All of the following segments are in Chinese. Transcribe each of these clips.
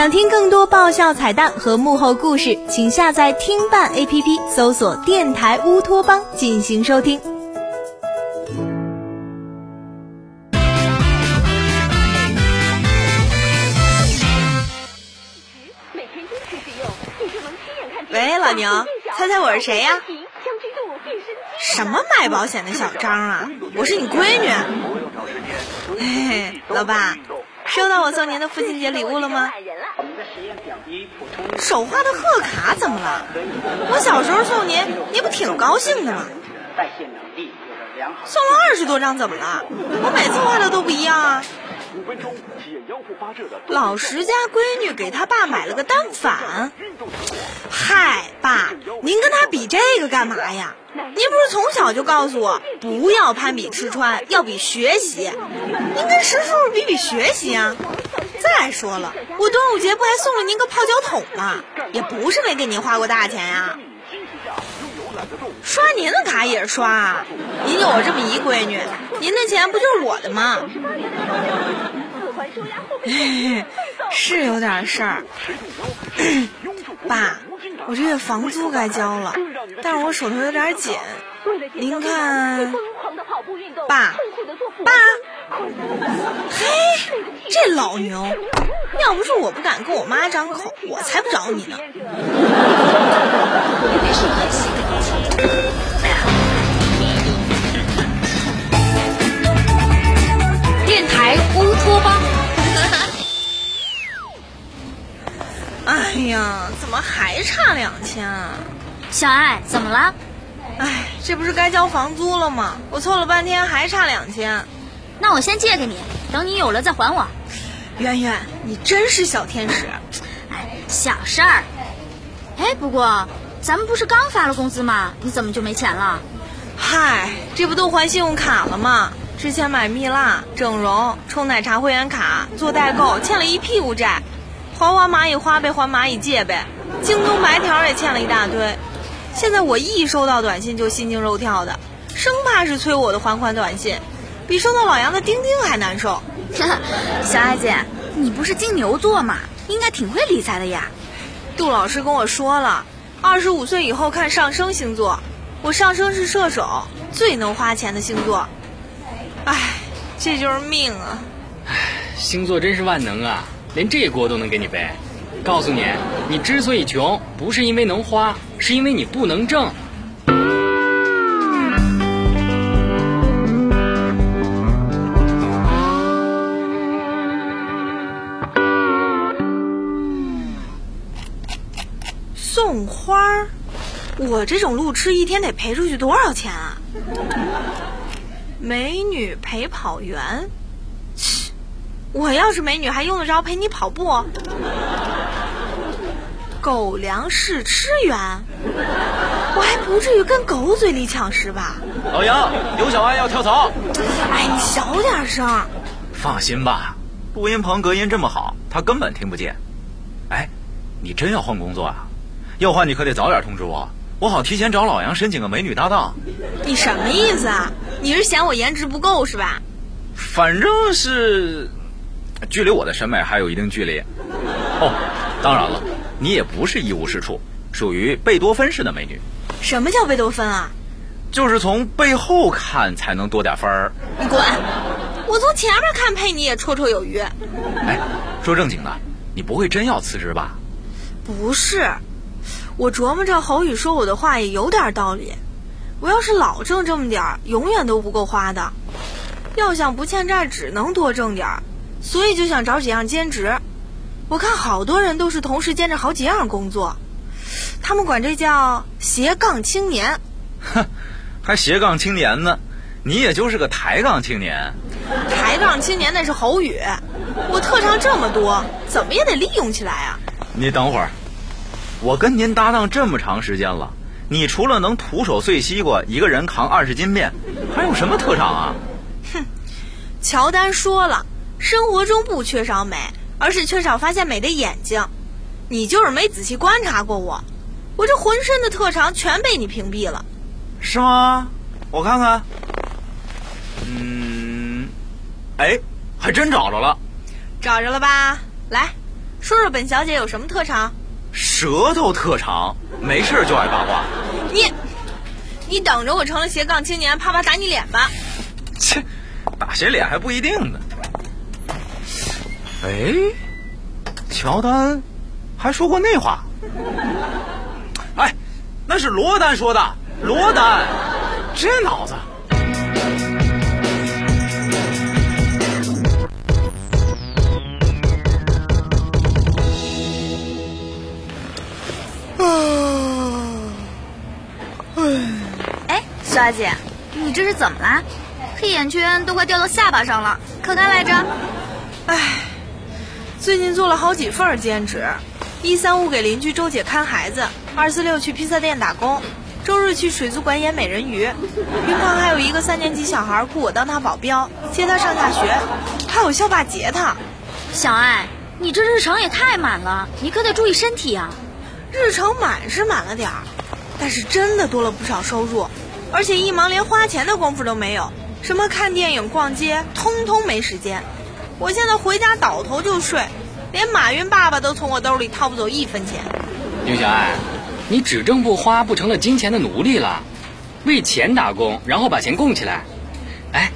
想听更多爆笑彩蛋和幕后故事，请下载听伴 APP，搜索“电台乌托邦”进行收听。喂，老牛，猜猜我是谁呀？什么卖保险的小张啊？我是你闺女。嘿嘿，老爸，收到我送您的父亲节礼物了吗？手画的贺卡怎么了？我小时候送您，您不挺高兴的吗？送了二十多张，怎么了？我每次画的都不一样啊。老石家闺女给他爸买了个单反。嗨，爸，您跟他比这个干嘛呀？您不是从小就告诉我不要攀比吃穿，要比学习？您跟石叔叔比比学习啊！再说了，我端午节不还送了您个泡脚桶吗？也不是没给您花过大钱呀。刷您的卡也是刷！您有我这么一闺女，您的钱不就是我的吗？是有点事儿，爸，我这月房租该交了，但是我手头有点紧，您看，爸，爸，嘿，这老牛，要不是我不敢跟我妈张口，我才不找你呢。电台乌托邦。哎呀，怎么还差两千啊？小爱，怎么了？哎，这不是该交房租了吗？我凑了半天还差两千。那我先借给你，等你有了再还我。圆圆，你真是小天使。哎，小事儿。哎，不过咱们不是刚发了工资吗？你怎么就没钱了？嗨，这不都还信用卡了吗？之前买蜜蜡、整容、充奶茶会员卡、做代购，欠了一屁股债。还还蚂蚁花呗，还蚂蚁借呗，京东白条也欠了一大堆。现在我一收到短信就心惊肉跳的，生怕是催我的还款短信，比收到老杨的钉钉还难受。小爱姐，你不是金牛座吗？应该挺会理财的呀。杜老师跟我说了，二十五岁以后看上升星座，我上升是射手，最能花钱的星座。唉，这就是命啊！唉，星座真是万能啊。连这锅都能给你背，告诉你，你之所以穷，不是因为能花，是因为你不能挣。花儿，我这种路痴一天得赔出去多少钱啊？美女陪跑员。我要是美女，还用得着陪你跑步？狗粮试吃员，我还不至于跟狗嘴里抢食吧？老杨，刘小安要跳槽。哎，你小点声。放心吧，录音棚隔音这么好，他根本听不见。哎，你真要换工作啊？要换你可得早点通知我，我好提前找老杨申请个美女搭档。你什么意思啊？你是嫌我颜值不够是吧？反正是。距离我的审美还有一定距离，哦，当然了，你也不是一无是处，属于贝多芬式的美女。什么叫贝多芬啊？就是从背后看才能多点分儿。你滚！我从前面看配你也绰绰有余。哎，说正经的，你不会真要辞职吧？不是，我琢磨着侯宇说我的话也有点道理。我要是老挣这么点儿，永远都不够花的。要想不欠债，只能多挣点儿。所以就想找几样兼职，我看好多人都是同时兼着好几样工作，他们管这叫斜杠青年。哼，还斜杠青年呢？你也就是个抬杠青年。抬杠青年那是侯宇，我特长这么多，怎么也得利用起来啊！你等会儿，我跟您搭档这么长时间了，你除了能徒手碎西瓜，一个人扛二十斤面，还有什么特长啊？哼，乔丹说了。生活中不缺少美，而是缺少发现美的眼睛。你就是没仔细观察过我，我这浑身的特长全被你屏蔽了，是吗？我看看，嗯，哎，还真找着了，找着了吧？来，说说本小姐有什么特长？舌头特长，没事就爱八卦。你，你等着我成了斜杠青年，啪啪打你脸吧！切，打谁脸还不一定呢。哎，乔丹还说过那话。哎，那是罗丹说的。罗丹，这脑子。哎，小艾姐，你这是怎么啦？黑眼圈都快掉到下巴上了，可干来着？哎，最近做了好几份兼职，一三五给邻居周姐看孩子，二四六去披萨店打工，周日去水族馆演美人鱼。平常还有一个三年级小孩雇我当他保镖，接他上下学，还有校霸截他。小艾，你这日程也太满了，你可得注意身体呀。日程满是满了点儿，但是真的多了不少收入，而且一忙连花钱的功夫都没有，什么看电影、逛街，通通没时间。我现在回家倒头就睡，连马云爸爸都从我兜里掏不走一分钱。牛小爱，你只挣不花，不成了金钱的奴隶了？为钱打工，然后把钱供起来。哎，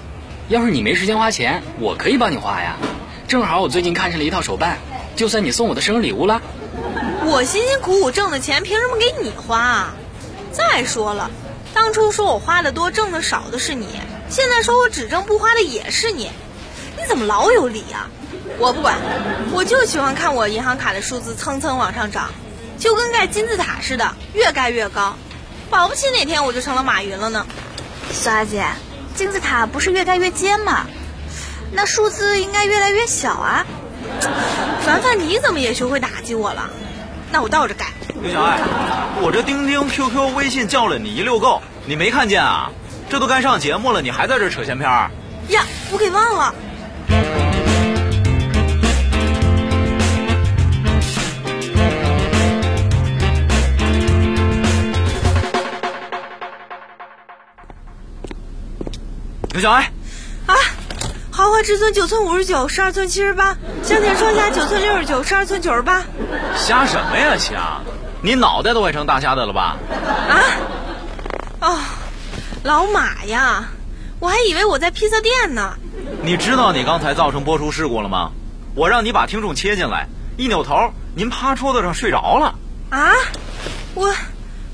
要是你没时间花钱，我可以帮你花呀。正好我最近看上了一套手办，就算你送我的生日礼物了。我辛辛苦苦挣的钱，凭什么给你花啊？再说了，当初说我花的多，挣的少的是你，现在说我只挣不花的也是你，你怎么老有理啊？我不管，我就喜欢看我银行卡的数字蹭蹭往上涨，就跟盖金字塔似的，越盖越高，保不齐哪天我就成了马云了呢。小阿姐，金字塔不是越盖越尖吗？那数字应该越来越小啊。凡凡，你怎么也学会打击我了？那我倒着改。刘小爱，我这钉钉、QQ、微信叫了你一溜够，你没看见啊？这都该上节目了，你还在这扯闲篇儿？呀，我给忘了。刘小爱，啊，豪华至尊九寸五十九，十二寸七十八，香甜双虾九寸六十九，十二寸九十八。瞎什么呀瞎？你脑袋都快成大虾的了吧？啊？哦，老马呀，我还以为我在披萨店呢。你知道你刚才造成播出事故了吗？我让你把听众切进来，一扭头，您趴桌子上睡着了。啊？我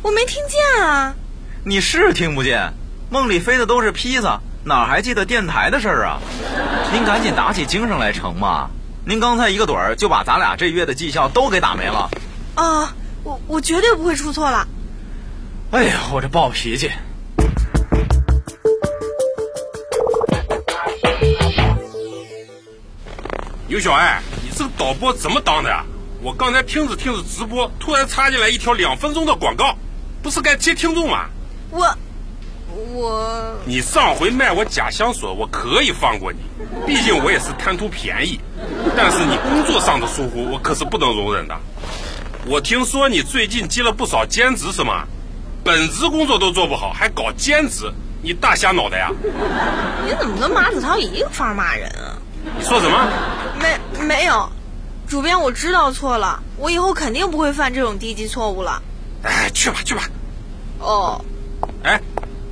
我没听见啊。你是听不见，梦里飞的都是披萨，哪还记得电台的事儿啊？您赶紧打起精神来成吗！您刚才一个盹儿就把咱俩这月的绩效都给打没了。啊，我我绝对不会出错了。哎呀，我这暴脾气。牛小爱，你这个导播怎么当的呀？我刚才听着听着直播，突然插进来一条两分钟的广告，不是该接听众吗？我我你上回卖我假香水，我可以放过你，毕竟我也是贪图便宜。但是你工作上的疏忽，我可是不能容忍的。我听说你最近接了不少兼职，是吗？本职工作都做不好，还搞兼职，你大瞎脑袋呀？你怎么跟马子涛一个法骂人啊？你说什么？没没有，主编，我知道错了，我以后肯定不会犯这种低级错误了。哎，去吧去吧。哦，哎，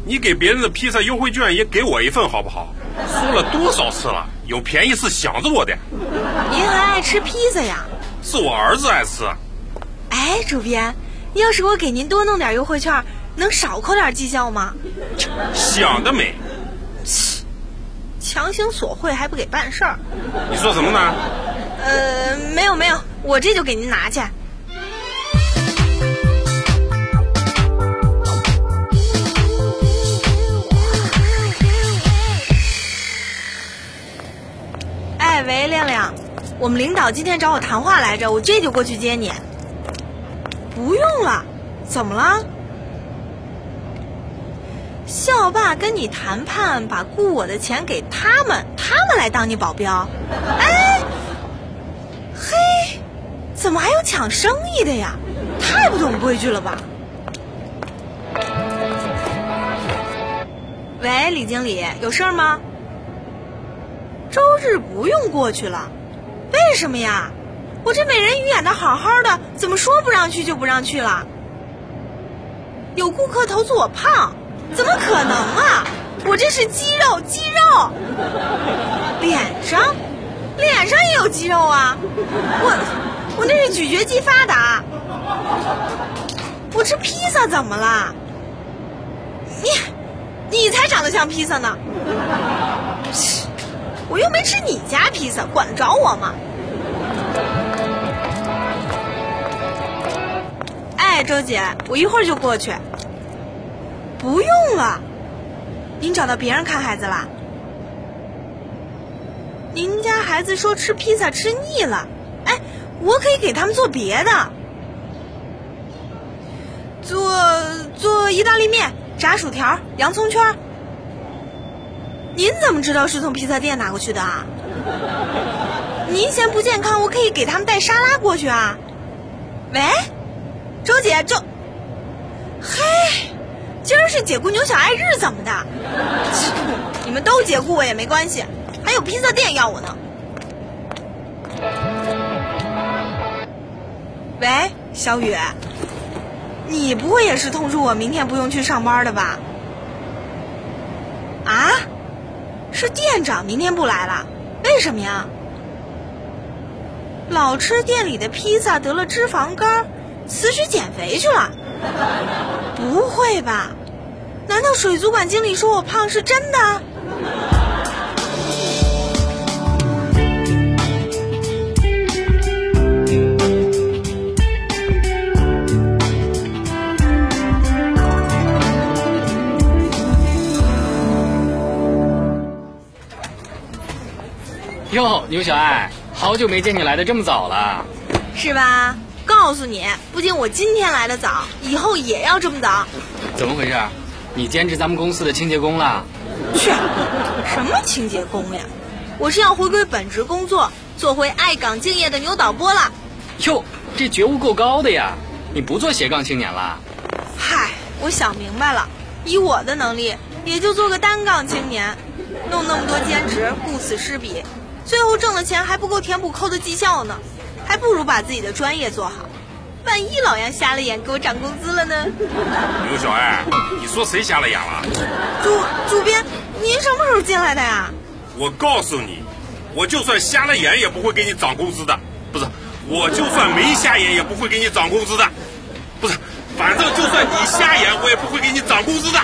你给别人的披萨优惠券也给我一份好不好？说了多少次了，有便宜是想着我的。您还爱吃披萨呀？是我儿子爱吃。哎，主编，要是我给您多弄点优惠券，能少扣点绩效吗？想得美！强行索贿还不给办事儿。你说什么呢？呃，没有没有，我这就给您拿去。亮亮，我们领导今天找我谈话来着，我这就过去接你。不用了，怎么了？校霸跟你谈判，把雇我的钱给他们，他们来当你保镖。哎，嘿，怎么还有抢生意的呀？太不懂规矩了吧！喂，李经理，有事儿吗？周日不用过去了，为什么呀？我这美人鱼演的好好的，怎么说不让去就不让去了？有顾客投诉我胖，怎么可能啊？我这是肌肉，肌肉。脸上，脸上也有肌肉啊！我，我那是咀嚼肌发达。我吃披萨怎么了？你，你才长得像披萨呢！我又没吃你家披萨，管得着我吗？哎，周姐，我一会儿就过去。不用了，您找到别人看孩子啦？您家孩子说吃披萨吃腻了，哎，我可以给他们做别的，做做意大利面、炸薯条、洋葱圈。您怎么知道是从披萨店拿过去的啊？您嫌不健康，我可以给他们带沙拉过去啊。喂，周姐，周，嘿，今儿是解雇牛小爱日，怎么的？你们都解雇我也没关系。还有披萨店要我呢。喂，小雨，你不会也是通知我明天不用去上班的吧？啊？是店长明天不来了？为什么呀？老吃店里的披萨得了脂肪肝，辞职减肥去了？不会吧？难道水族馆经理说我胖是真的？哟，牛小爱，好久没见你来的这么早了，是吧？告诉你，不仅我今天来的早，以后也要这么早。怎么回事？你兼职咱们公司的清洁工了？去，什么清洁工呀？我是要回归本职工作，做回爱岗敬业的牛导播了。哟，这觉悟够高的呀！你不做斜杠青年了？嗨，我想明白了，以我的能力，也就做个单杠青年，弄那么多兼职，顾此失彼。最后挣的钱还不够填补扣的绩效呢，还不如把自己的专业做好。万一老杨瞎了眼给我涨工资了呢？刘小爱，你说谁瞎了眼了？主主编，您什么时候进来的呀？我告诉你，我就算瞎了眼也不会给你涨工资的。不是，我就算没瞎眼也不会给你涨工资的。不是，反正就算你瞎眼，我也不会给你涨工资的。